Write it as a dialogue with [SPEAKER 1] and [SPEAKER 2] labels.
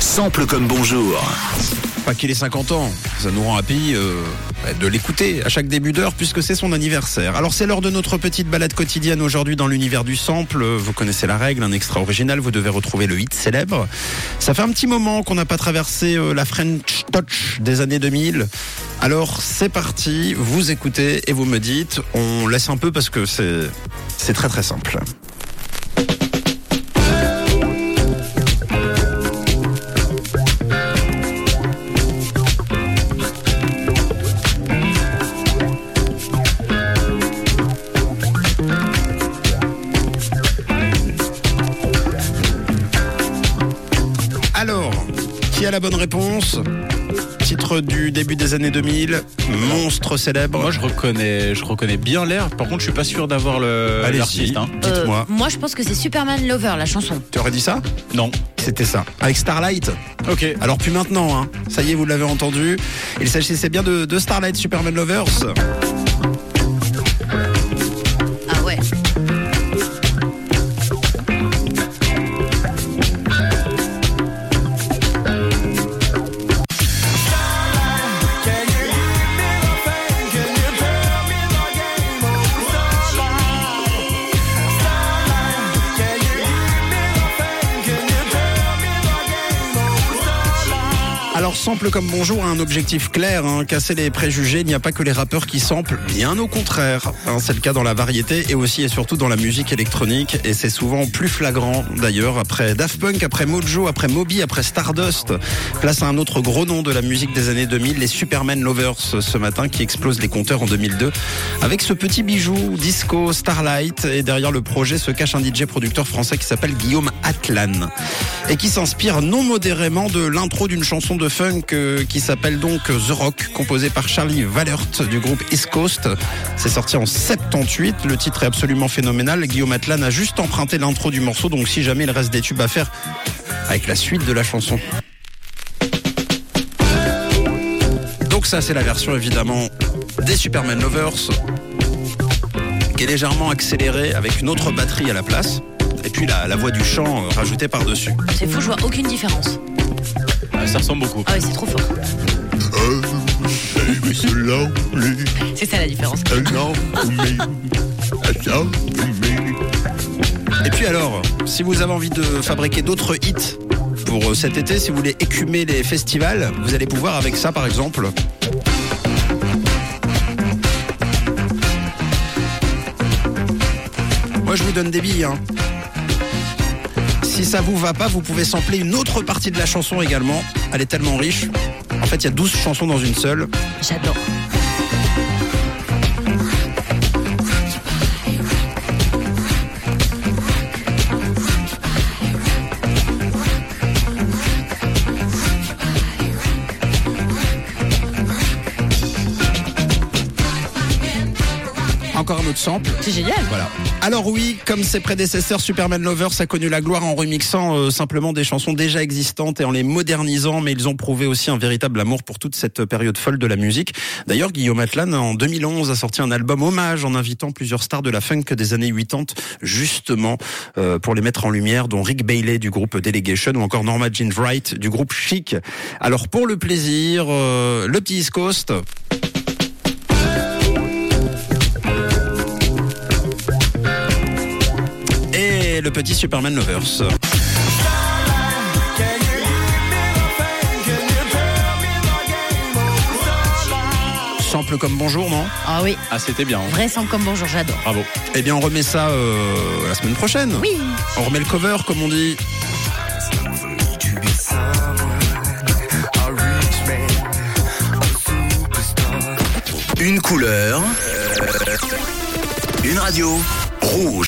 [SPEAKER 1] Sample comme bonjour.
[SPEAKER 2] Pas qu'il ait 50 ans, ça nous rend happy euh, de l'écouter à chaque début d'heure puisque c'est son anniversaire. Alors c'est l'heure de notre petite balade quotidienne aujourd'hui dans l'univers du sample. Vous connaissez la règle, un extra original, vous devez retrouver le hit célèbre. Ça fait un petit moment qu'on n'a pas traversé euh, la French Touch des années 2000. Alors c'est parti, vous écoutez et vous me dites, on laisse un peu parce que c'est c'est très très simple. La bonne réponse Titre du début des années 2000, monstre célèbre.
[SPEAKER 3] Moi, je reconnais, je reconnais bien l'air. Par contre, je suis pas sûr d'avoir le
[SPEAKER 2] Allez-y.
[SPEAKER 3] l'artiste. hein.
[SPEAKER 2] Dites-moi.
[SPEAKER 4] Euh, moi, je pense que c'est Superman Lover, la chanson.
[SPEAKER 2] Tu aurais dit ça?
[SPEAKER 3] Non.
[SPEAKER 2] C'était ça. Avec Starlight.
[SPEAKER 3] Ok.
[SPEAKER 2] Alors plus maintenant, hein. ça y est, vous l'avez entendu. Il s'agissait bien de, de Starlight Superman Lovers. Alors sample comme bonjour a un objectif clair, hein, casser les préjugés. Il n'y a pas que les rappeurs qui samplent, bien au contraire. Hein, c'est le cas dans la variété et aussi et surtout dans la musique électronique. Et c'est souvent plus flagrant d'ailleurs. Après Daft Punk, après Mojo, après Moby, après Stardust. Place à un autre gros nom de la musique des années 2000, les Superman Lovers ce matin qui explosent les compteurs en 2002. Avec ce petit bijou disco Starlight. Et derrière le projet se cache un DJ producteur français qui s'appelle Guillaume Atlan. Et qui s'inspire non modérément de l'intro d'une chanson de funk euh, qui s'appelle donc The Rock, composée par Charlie Valert du groupe East Coast. C'est sorti en 78. Le titre est absolument phénoménal. Guillaume Atlan a juste emprunté l'intro du morceau, donc si jamais il reste des tubes à faire avec la suite de la chanson. Donc ça, c'est la version évidemment des Superman Lovers, qui est légèrement accélérée avec une autre batterie à la place. Et puis la, la voix du chant rajoutée par-dessus.
[SPEAKER 4] C'est fou, je vois aucune différence.
[SPEAKER 3] Ah, Ça ressemble beaucoup.
[SPEAKER 4] Ah ouais, c'est trop fort. C'est ça la différence.
[SPEAKER 2] Et puis alors, si vous avez envie de fabriquer d'autres hits pour euh, cet été, si vous voulez écumer les festivals, vous allez pouvoir avec ça par exemple. Moi je vous donne des billes. hein. Si ça vous va pas, vous pouvez sampler une autre partie de la chanson également. Elle est tellement riche. En fait, il y a 12 chansons dans une seule.
[SPEAKER 4] J'adore.
[SPEAKER 2] Encore un autre sample.
[SPEAKER 4] C'est génial.
[SPEAKER 2] Voilà. Alors oui, comme ses prédécesseurs, Superman Lovers a connu la gloire en remixant euh, simplement des chansons déjà existantes et en les modernisant, mais ils ont prouvé aussi un véritable amour pour toute cette période folle de la musique. D'ailleurs, Guillaume Atlan, en 2011, a sorti un album hommage en invitant plusieurs stars de la funk des années 80, justement euh, pour les mettre en lumière, dont Rick Bailey du groupe Delegation ou encore Norma Jean Wright du groupe Chic. Alors pour le plaisir, euh, le petit East Coast. Et le petit Superman Lovers. Sample comme bonjour, non?
[SPEAKER 4] Ah oui,
[SPEAKER 3] Ah, c'était bien. hein.
[SPEAKER 4] vrai sang comme bonjour, j'adore.
[SPEAKER 3] Bravo.
[SPEAKER 2] Eh bien, on remet ça euh, la semaine prochaine.
[SPEAKER 4] Oui.
[SPEAKER 2] On remet le cover, comme on dit.
[SPEAKER 1] Une couleur. Une radio. Rouge.